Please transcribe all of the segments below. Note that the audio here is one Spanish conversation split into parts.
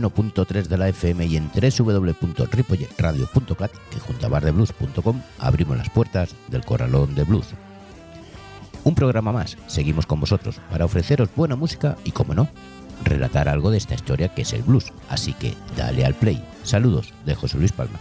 91.3 de la FM y en www.ripolletradio.cat que junto a bardeblues.com abrimos las puertas del Corralón de Blues. Un programa más, seguimos con vosotros para ofreceros buena música y, como no, relatar algo de esta historia que es el blues. Así que dale al play. Saludos de José Luis Palma.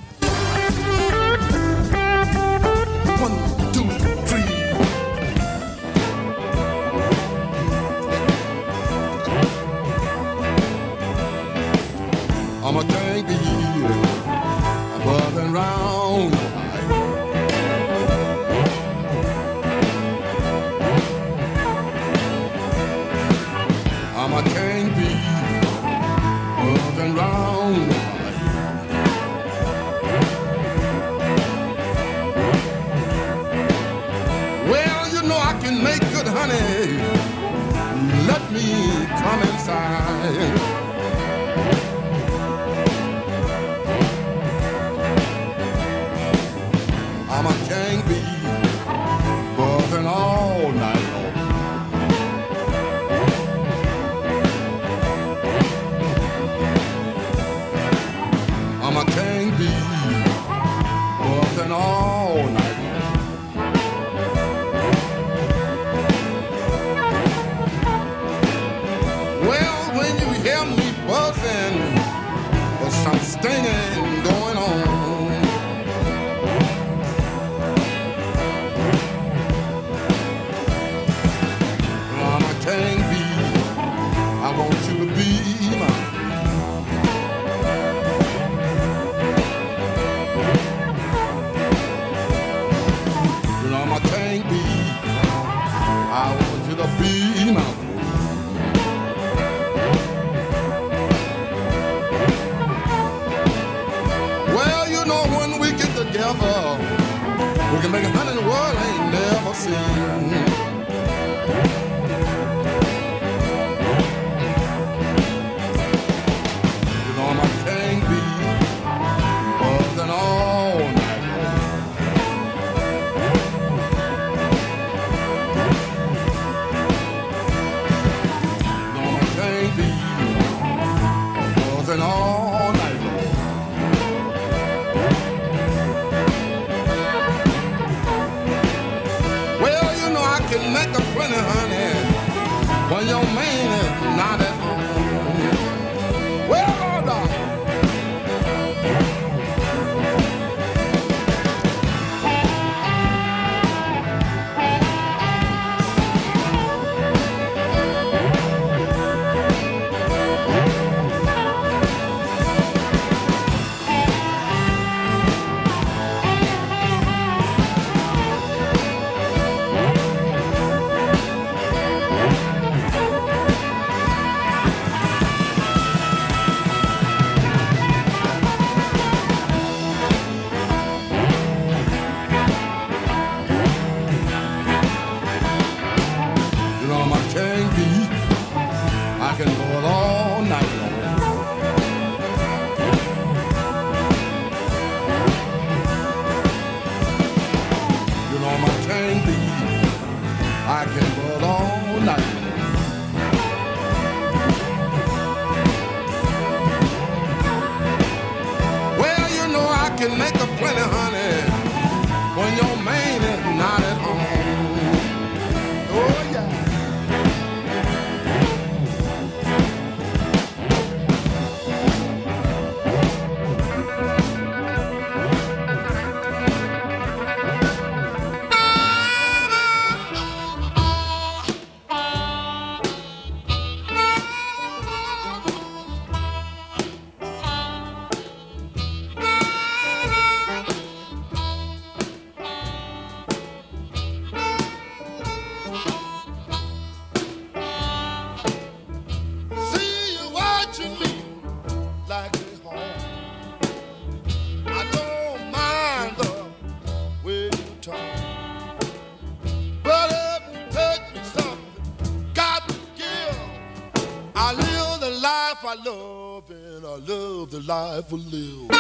ever lived.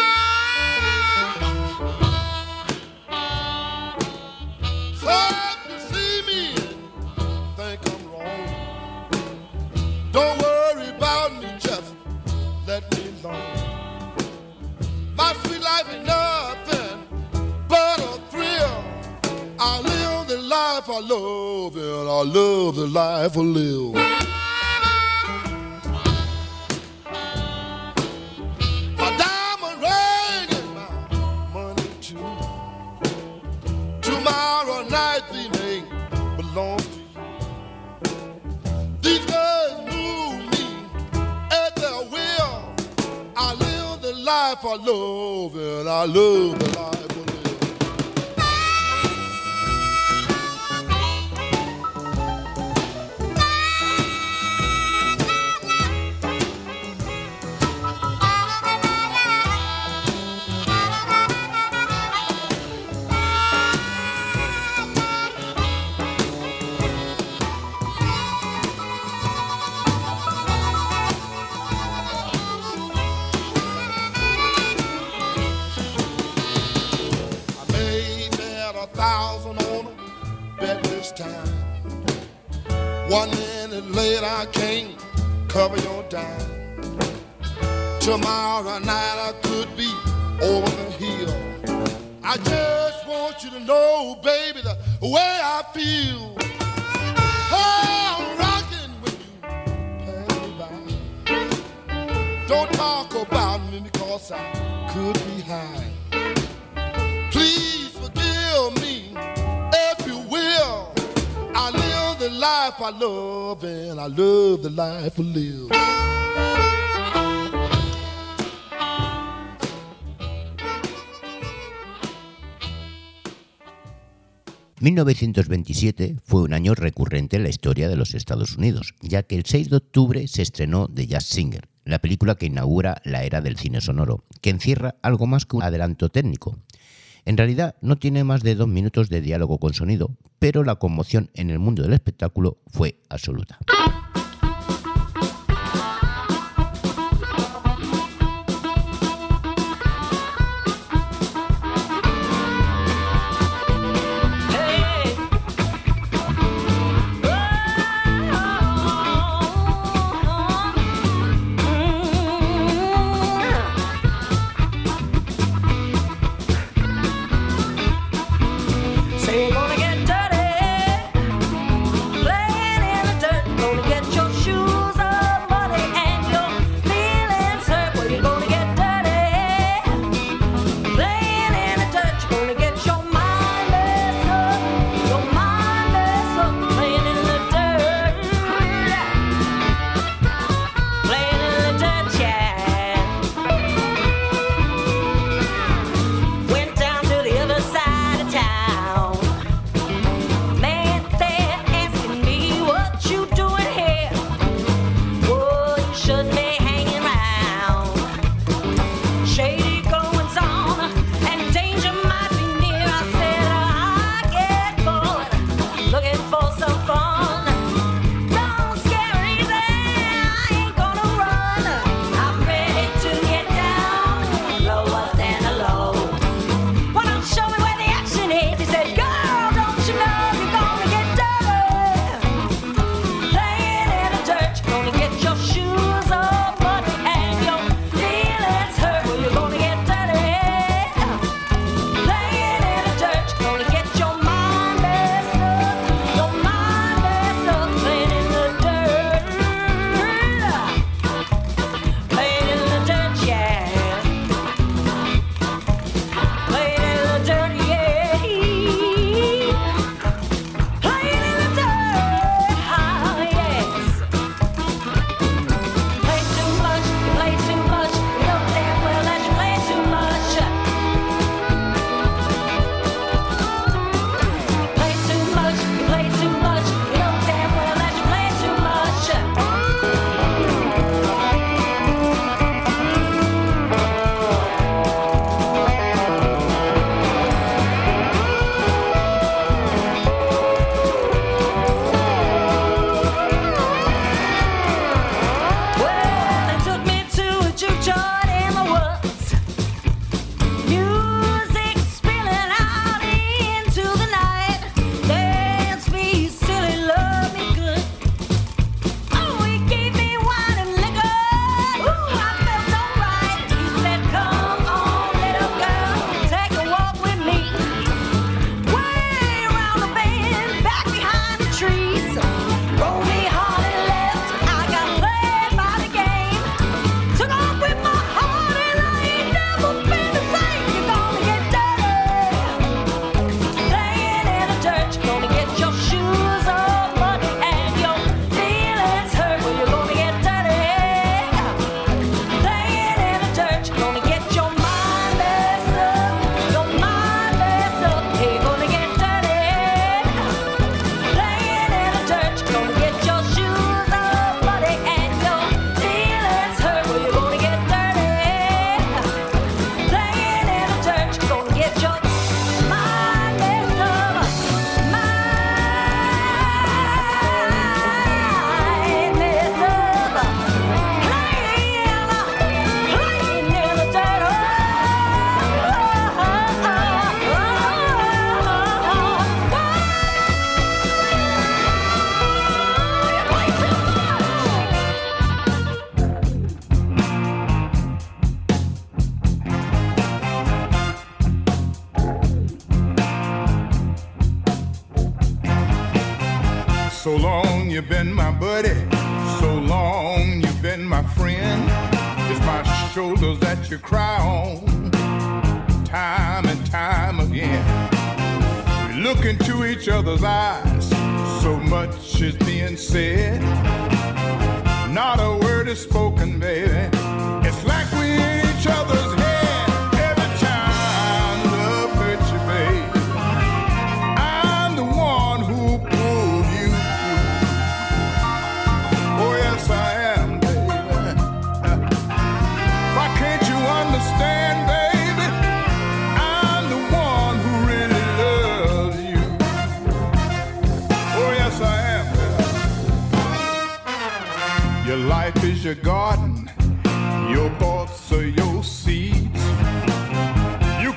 See me, think I'm wrong. Don't worry about me, just let me alone. My sweet life is nothing but a thrill. I live the life I love, and I love the life I live. I love it, I love it, 1927 fue un año recurrente en la historia de los Estados Unidos, ya que el 6 de octubre se estrenó The Jazz Singer, la película que inaugura la era del cine sonoro, que encierra algo más que un adelanto técnico. En realidad no tiene más de dos minutos de diálogo con sonido, pero la conmoción en el mundo del espectáculo fue absoluta.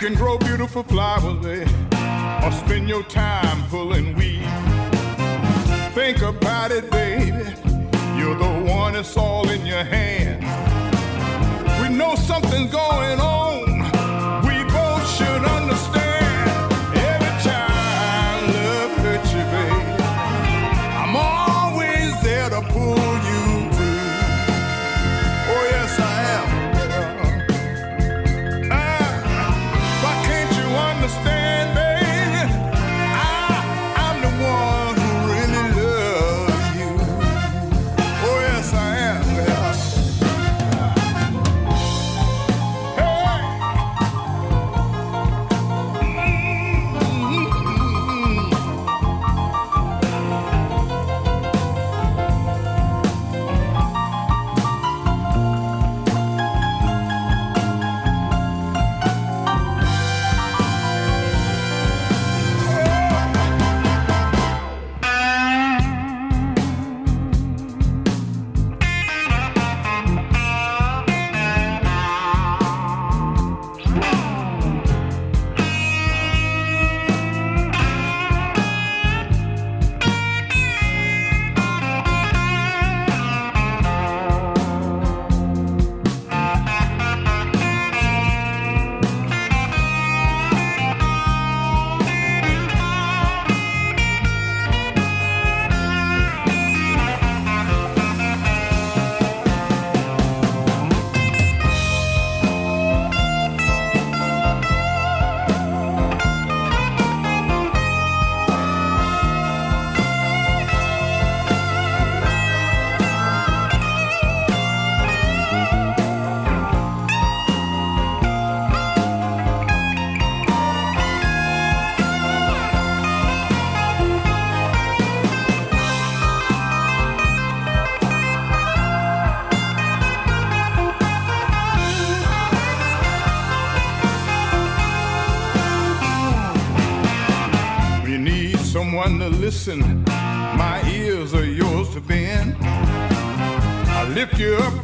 Can grow beautiful flowers, baby, or spend your time pulling weeds. Think about it, baby. You're the one, it's all in your hands. We know something's going on.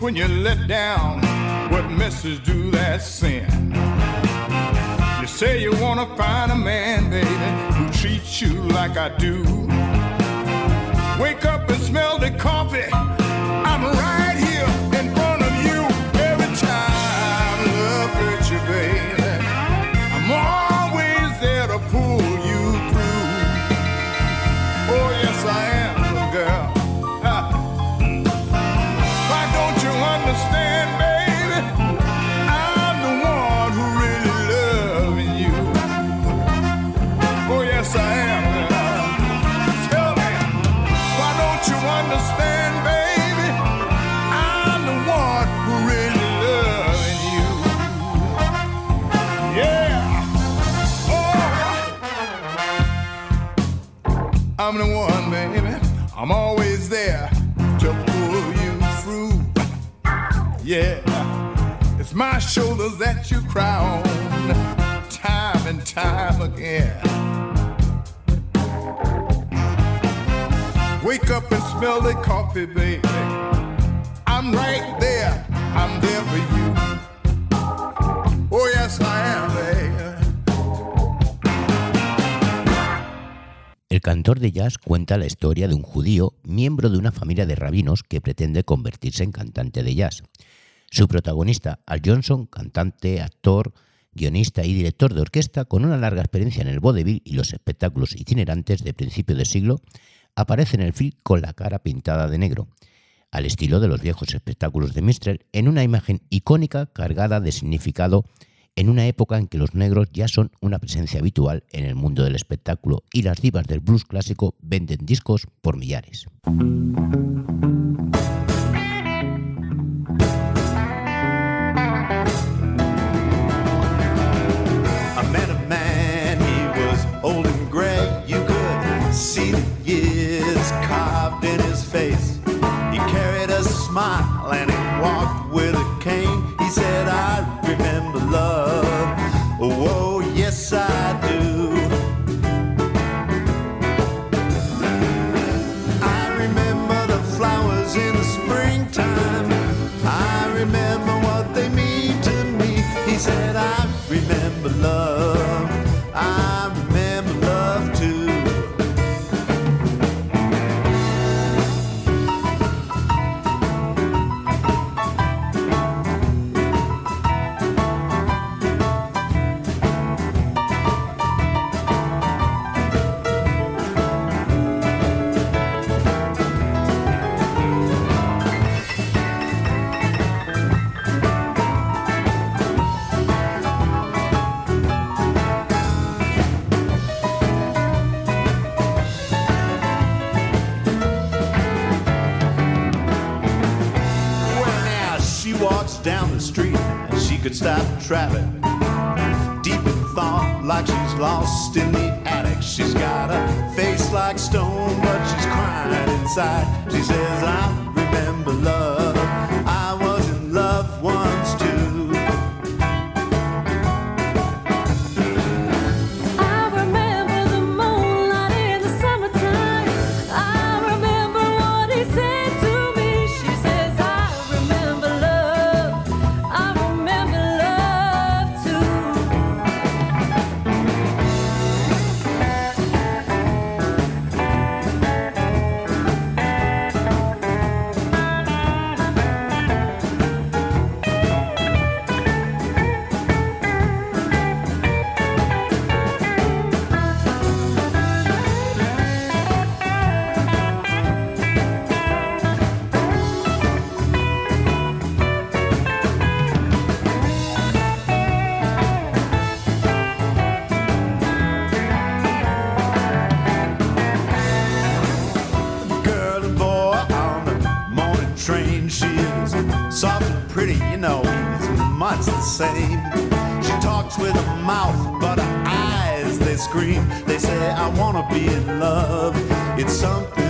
When you're let down. What message do that send? You say you wanna find a man, baby, who treats you like I do. Oh. El cantor de jazz cuenta la historia de un judío, miembro de una familia de rabinos que pretende convertirse en cantante de jazz. Su protagonista, Al Johnson, cantante, actor, guionista y director de orquesta con una larga experiencia en el vodevil y los espectáculos itinerantes de principio de siglo, aparece en el film con la cara pintada de negro, al estilo de los viejos espectáculos de Mistrel, en una imagen icónica cargada de significado en una época en que los negros ya son una presencia habitual en el mundo del espectáculo y las divas del blues clásico venden discos por millares. Down the street and she could stop traffic. Deep in thought, like she's lost in the attic. She's got a face like stone, but she's crying inside. She says, I remember love. Same. She talks with her mouth, but her eyes, they scream. They say, I wanna be in love. It's something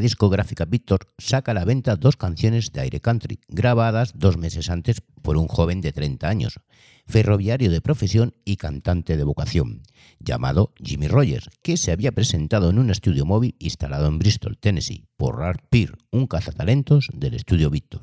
discográfica Victor saca a la venta dos canciones de aire country, grabadas dos meses antes por un joven de 30 años, ferroviario de profesión y cantante de vocación, llamado Jimmy Rogers, que se había presentado en un estudio móvil instalado en Bristol, Tennessee, por Ralph Peer, un cazatalentos del estudio Victor.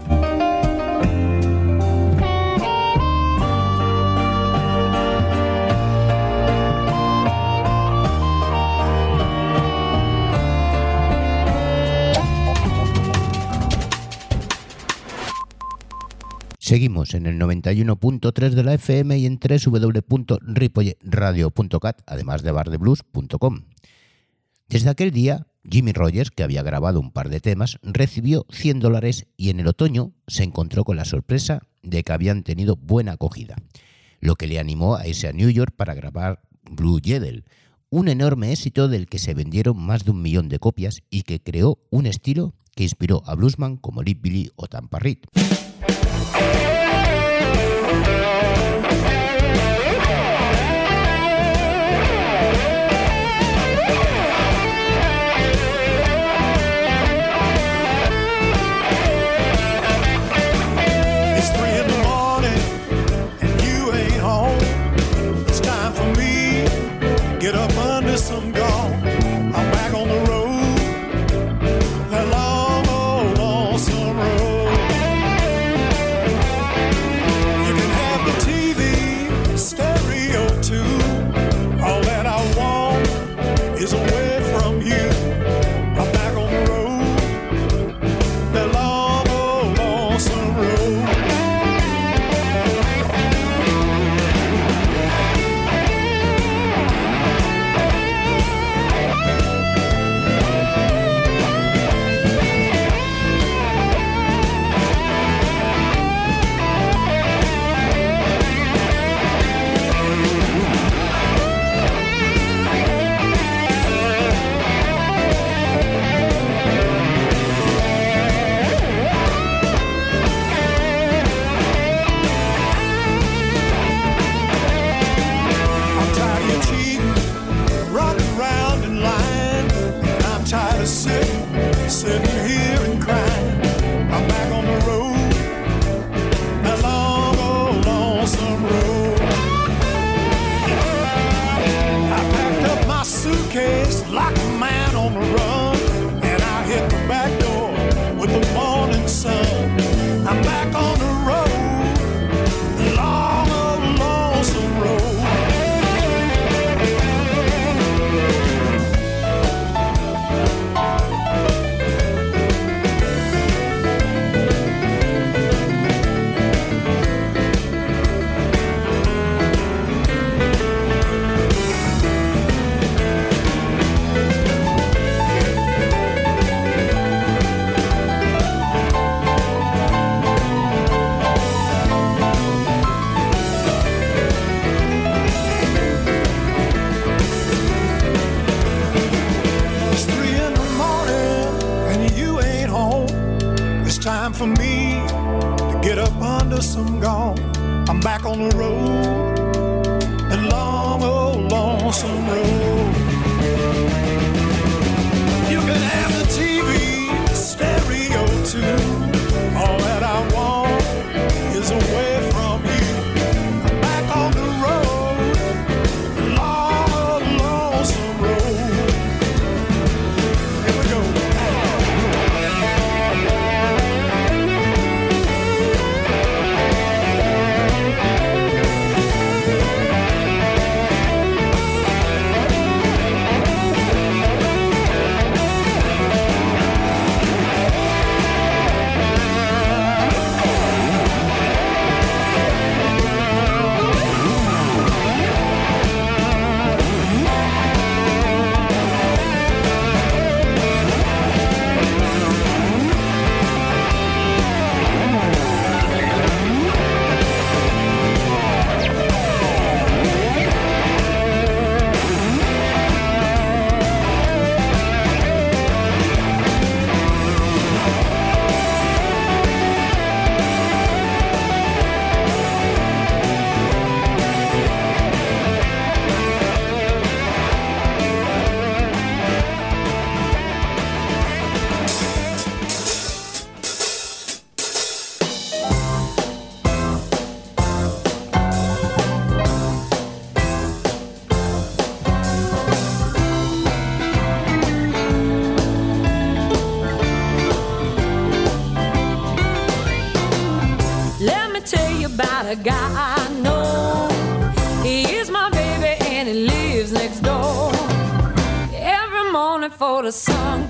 Seguimos en el 91.3 de la FM y en www.ripoyradio.cat, además de bardeblues.com. Desde aquel día, Jimmy Rogers, que había grabado un par de temas, recibió 100 dólares y en el otoño se encontró con la sorpresa de que habían tenido buena acogida, lo que le animó a irse a New York para grabar Blue Jedel, un enorme éxito del que se vendieron más de un millón de copias y que creó un estilo que inspiró a bluesman como Lee Billy o Tampa Reed. Bye.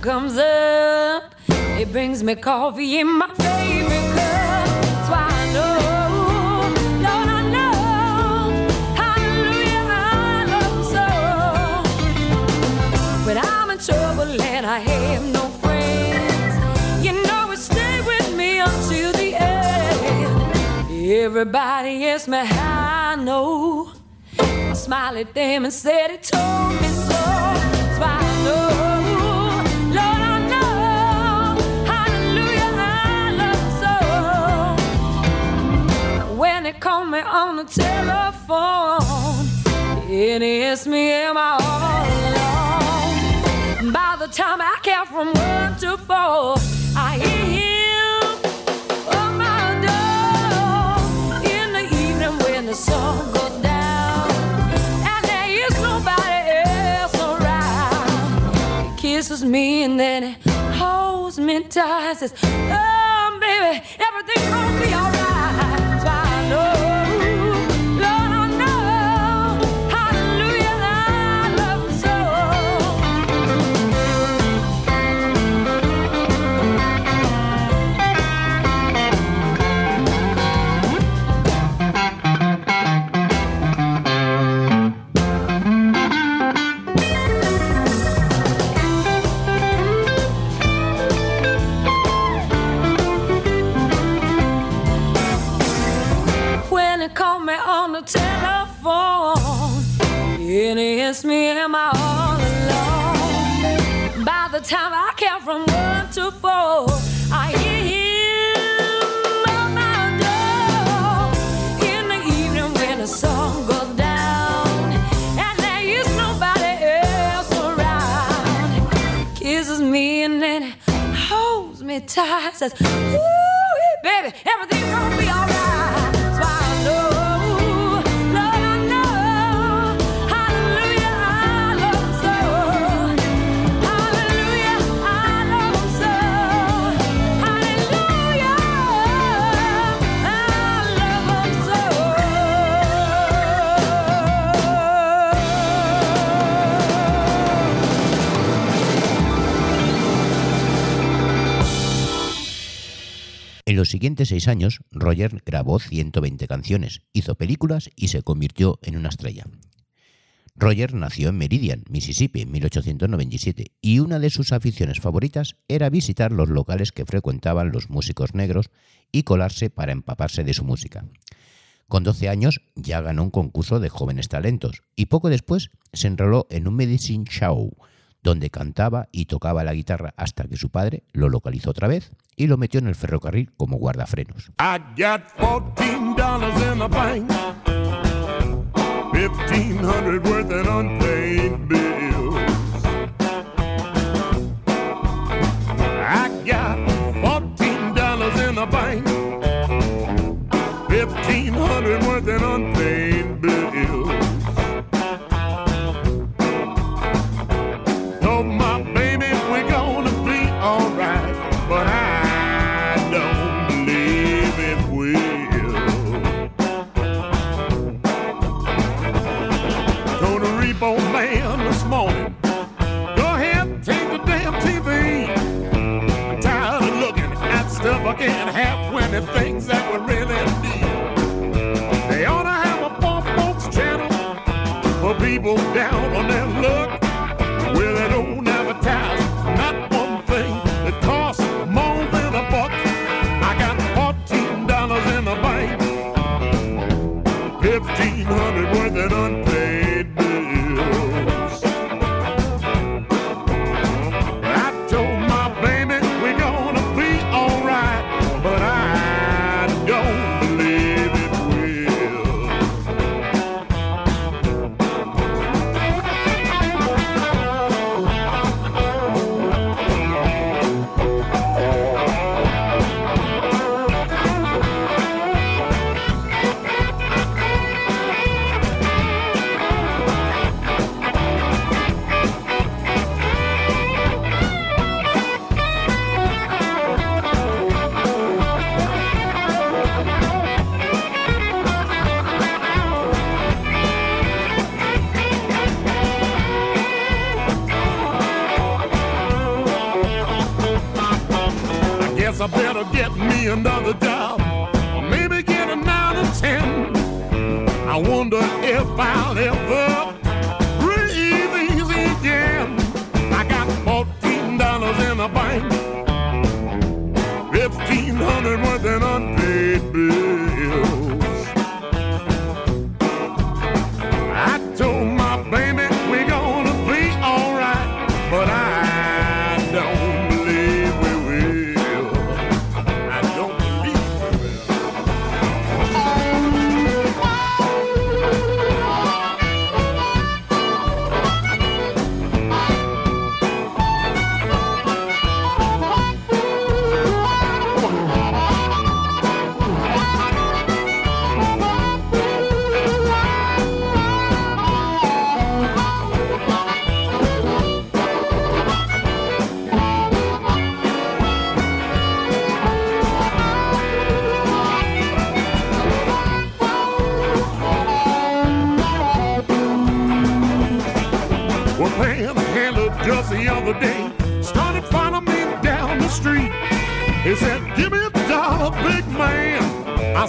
comes up. It brings me coffee in my favorite cup. That's why I know. Trouble and I have no friends. You know it stay with me until the end. Everybody asks me how I know. I smile at them and said it told me. The telephone, and he asks me, am I all alone? By the time I count from one to four, I hear him on my door in the evening when the sun goes down, and there is nobody else around. He kisses me and then he holds me tight, says, "Oh, baby, everything gonna be alright." That's I know. Telephone. And he asks me, Am I all alone? By the time I count from one to four, I hear him on my door. In the evening when the sun goes down, and there is nobody else around. Kisses me and then holds me tight, says, Ooh, baby, everything's gonna be alright. Los siguientes seis años, Roger grabó 120 canciones, hizo películas y se convirtió en una estrella. Roger nació en Meridian, Mississippi, en 1897, y una de sus aficiones favoritas era visitar los locales que frecuentaban los músicos negros y colarse para empaparse de su música. Con 12 años ya ganó un concurso de jóvenes talentos y poco después se enroló en un medicine show, donde cantaba y tocaba la guitarra hasta que su padre lo localizó otra vez y lo metió en el ferrocarril como guardafrenos. I got fourteen dollars in the bank, fifteen hundred worth in unpaid bills.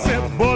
cebola.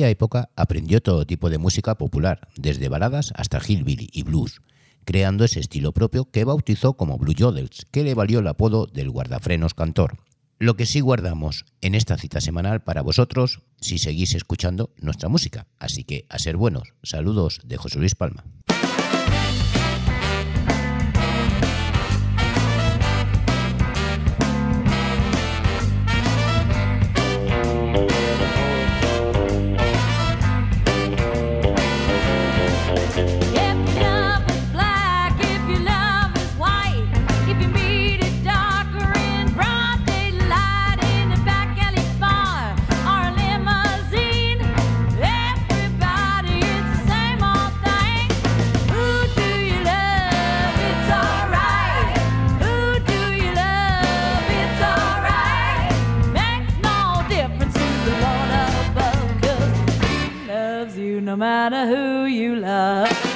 aquella época aprendió todo tipo de música popular, desde baladas hasta hillbilly y blues, creando ese estilo propio que bautizó como Blue Jodels, que le valió el apodo del guardafrenos cantor. Lo que sí guardamos en esta cita semanal para vosotros si seguís escuchando nuestra música. Así que a ser buenos. Saludos de José Luis Palma. matter who you love.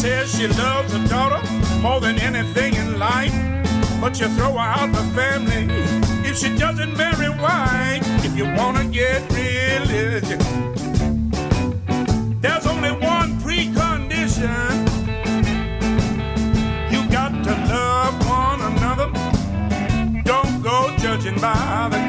She loves her daughter more than anything in life. But you throw her out the family if she doesn't marry white. If you wanna get religion, there's only one precondition. You got to love one another. Don't go judging by the